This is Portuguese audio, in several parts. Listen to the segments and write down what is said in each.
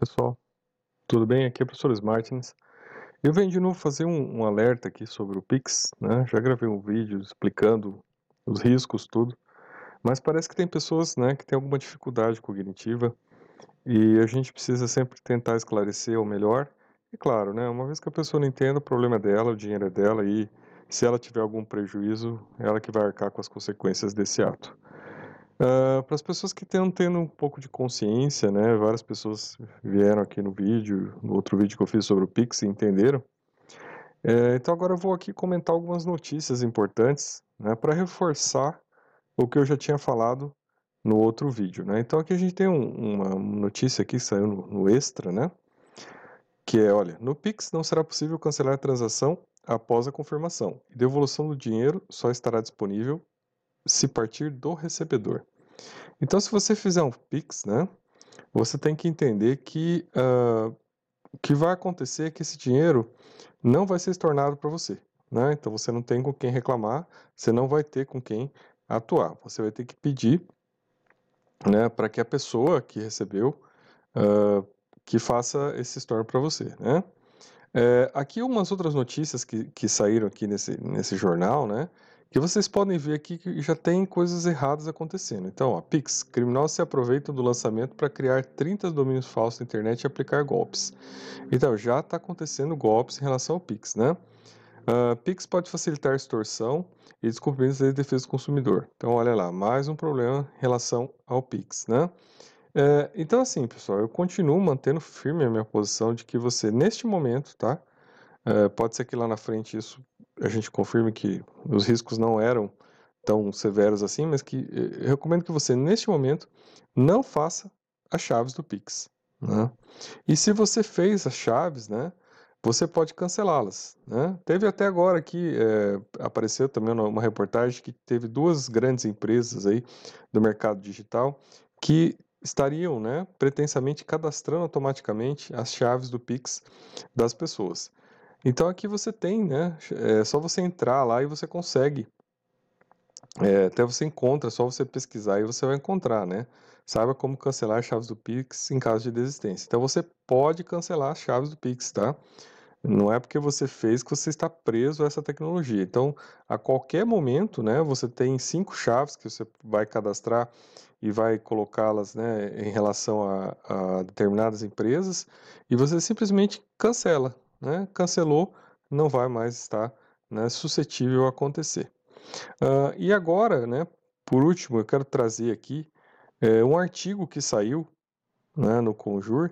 pessoal, tudo bem? Aqui é o professor Martins. Eu venho de novo fazer um, um, alerta aqui sobre o Pix, né? Já gravei um vídeo explicando os riscos, tudo, mas parece que tem pessoas, né, que têm alguma dificuldade cognitiva e a gente precisa sempre tentar esclarecer o melhor. E claro, né, uma vez que a pessoa não entenda, o problema é dela, o dinheiro é dela e se ela tiver algum prejuízo, ela que vai arcar com as consequências desse ato. Uh, para as pessoas que estão tendo um pouco de consciência, né? Várias pessoas vieram aqui no vídeo, no outro vídeo que eu fiz sobre o Pix entenderam. É, então agora eu vou aqui comentar algumas notícias importantes, né? Para reforçar o que eu já tinha falado no outro vídeo, né? Então aqui a gente tem um, uma notícia aqui que saiu no, no Extra, né? Que é, olha, no Pix não será possível cancelar a transação após a confirmação. E devolução do dinheiro só estará disponível se partir do recebedor. Então, se você fizer um Pix, né, você tem que entender que uh, o que vai acontecer é que esse dinheiro não vai ser estornado para você. Né? Então, você não tem com quem reclamar, você não vai ter com quem atuar. Você vai ter que pedir né, para que a pessoa que recebeu uh, que faça esse estorno para você. Né? É, aqui umas outras notícias que, que saíram aqui nesse, nesse jornal, né? Que vocês podem ver aqui que já tem coisas erradas acontecendo. Então, ó, Pix, criminosos se aproveitam do lançamento para criar 30 domínios falsos na internet e aplicar golpes. Então, já está acontecendo golpes em relação ao Pix, né? Uh, Pix pode facilitar extorsão e descumprimentos de defesa do consumidor. Então, olha lá, mais um problema em relação ao Pix, né? É, então, assim, pessoal, eu continuo mantendo firme a minha posição de que você, neste momento, tá? É, pode ser que lá na frente isso a gente confirme que os riscos não eram tão severos assim, mas que eu recomendo que você, neste momento, não faça as chaves do Pix. Né? E se você fez as chaves, né, você pode cancelá-las. Né? Teve até agora aqui, é, apareceu também uma reportagem que teve duas grandes empresas aí do mercado digital que estariam né, pretensamente cadastrando automaticamente as chaves do Pix das pessoas. Então aqui você tem, né? É só você entrar lá e você consegue. É, até você encontra, é só você pesquisar e você vai encontrar, né? Saiba como cancelar chaves do Pix em caso de desistência. Então você pode cancelar as chaves do Pix, tá? Não é porque você fez que você está preso a essa tecnologia. Então, a qualquer momento, né, você tem cinco chaves que você vai cadastrar e vai colocá-las né, em relação a, a determinadas empresas e você simplesmente cancela né, cancelou, não vai mais estar né, suscetível a acontecer. Uh, e agora, né, por último, eu quero trazer aqui é, um artigo que saiu né, no Conjur,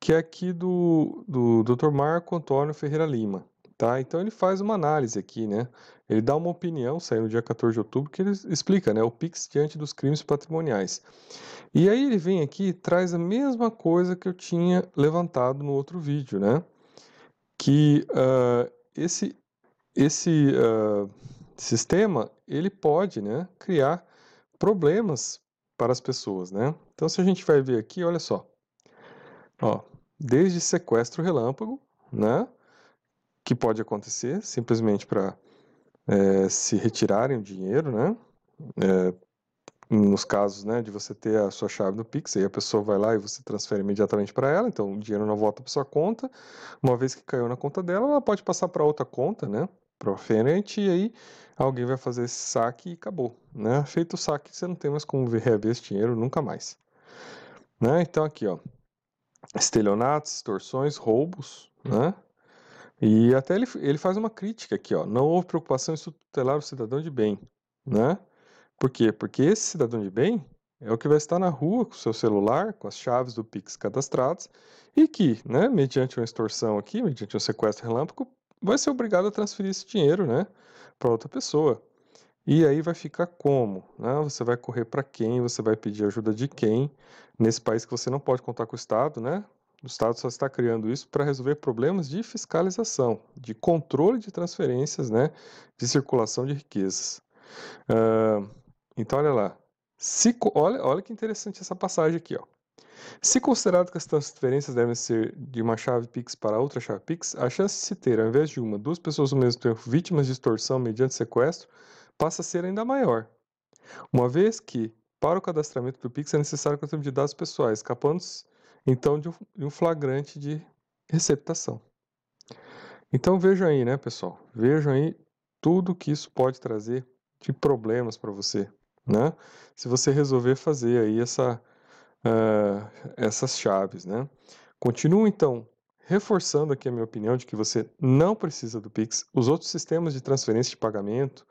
que é aqui do, do Dr. Marco Antônio Ferreira Lima. Tá? Então ele faz uma análise aqui, né? Ele dá uma opinião, saiu no dia 14 de outubro, que ele explica, né, o PIX diante dos crimes patrimoniais. E aí ele vem aqui e traz a mesma coisa que eu tinha levantado no outro vídeo, né? Que uh, esse, esse uh, sistema ele pode né, criar problemas para as pessoas. Né? Então, se a gente vai ver aqui, olha só, ó, desde sequestro relâmpago, né, que pode acontecer simplesmente para é, se retirarem o dinheiro, né, é, nos casos né, de você ter a sua chave do Pix, aí a pessoa vai lá e você transfere imediatamente para ela, então o dinheiro não volta para sua conta. Uma vez que caiu na conta dela, ela pode passar para outra conta, né, para frente, e aí alguém vai fazer esse saque e acabou. Né? Feito o saque, você não tem mais como reaver esse dinheiro nunca mais. Né? Então aqui, ó, estelionatos, extorsões, roubos, né? E até ele, ele faz uma crítica aqui, ó, não houve preocupação em tutelar o cidadão de bem, né? Por quê? Porque esse cidadão de bem é o que vai estar na rua com o seu celular, com as chaves do Pix cadastradas, e que, né, mediante uma extorsão aqui, mediante um sequestro relâmpago, vai ser obrigado a transferir esse dinheiro, né, para outra pessoa. E aí vai ficar como? Né? Você vai correr para quem? Você vai pedir ajuda de quem? Nesse país que você não pode contar com o Estado, né? O Estado só está criando isso para resolver problemas de fiscalização, de controle de transferências, né? De circulação de riquezas. Uh, então, olha lá. Se, olha, olha que interessante essa passagem aqui. Ó. Se considerado que as transferências devem ser de uma chave Pix para outra chave Pix, a chance de se ter, ao invés de uma, duas pessoas ao mesmo tempo vítimas de extorsão mediante sequestro passa a ser ainda maior. Uma vez que, para o cadastramento do Pix, é necessário o controle de dados pessoais, escapando então de um flagrante de receptação. Então vejam aí, né, pessoal? Vejam aí tudo que isso pode trazer de problemas para você, né? Se você resolver fazer aí essa, uh, essas chaves, né? Continuo então reforçando aqui a minha opinião de que você não precisa do Pix. Os outros sistemas de transferência de pagamento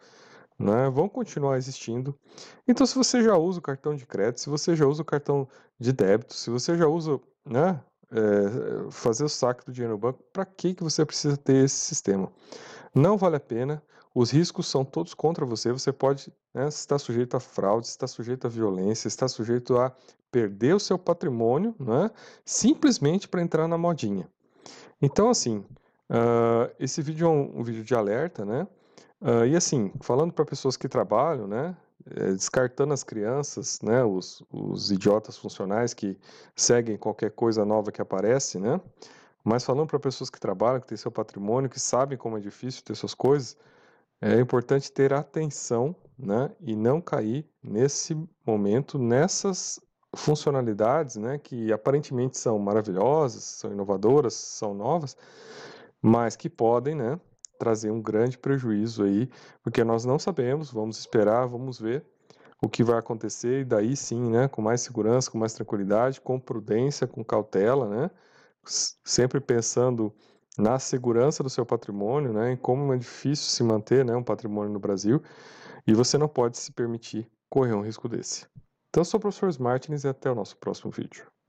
né, vão continuar existindo. Então, se você já usa o cartão de crédito, se você já usa o cartão de débito, se você já usa né, é, fazer o saque do dinheiro no banco, para que, que você precisa ter esse sistema? Não vale a pena, os riscos são todos contra você, você pode né, estar sujeito a fraude, está sujeito a violência, está sujeito a perder o seu patrimônio, né, simplesmente para entrar na modinha. Então, assim, uh, esse vídeo é um, um, vídeo de alerta, né? Uh, e assim, falando para pessoas que trabalham, né? É, descartando as crianças, né? Os, os idiotas funcionais que seguem qualquer coisa nova que aparece, né? Mas falando para pessoas que trabalham, que têm seu patrimônio, que sabem como é difícil ter suas coisas, é importante ter atenção, né? E não cair nesse momento nessas funcionalidades, né, que aparentemente são maravilhosas, são inovadoras, são novas, mas que podem, né, trazer um grande prejuízo aí, porque nós não sabemos, vamos esperar, vamos ver o que vai acontecer e daí sim, né, com mais segurança, com mais tranquilidade, com prudência, com cautela, né, sempre pensando na segurança do seu patrimônio, né, em como é difícil se manter, né, um patrimônio no Brasil, e você não pode se permitir correr um risco desse. Então, eu sou o professor Martins e até o nosso próximo vídeo.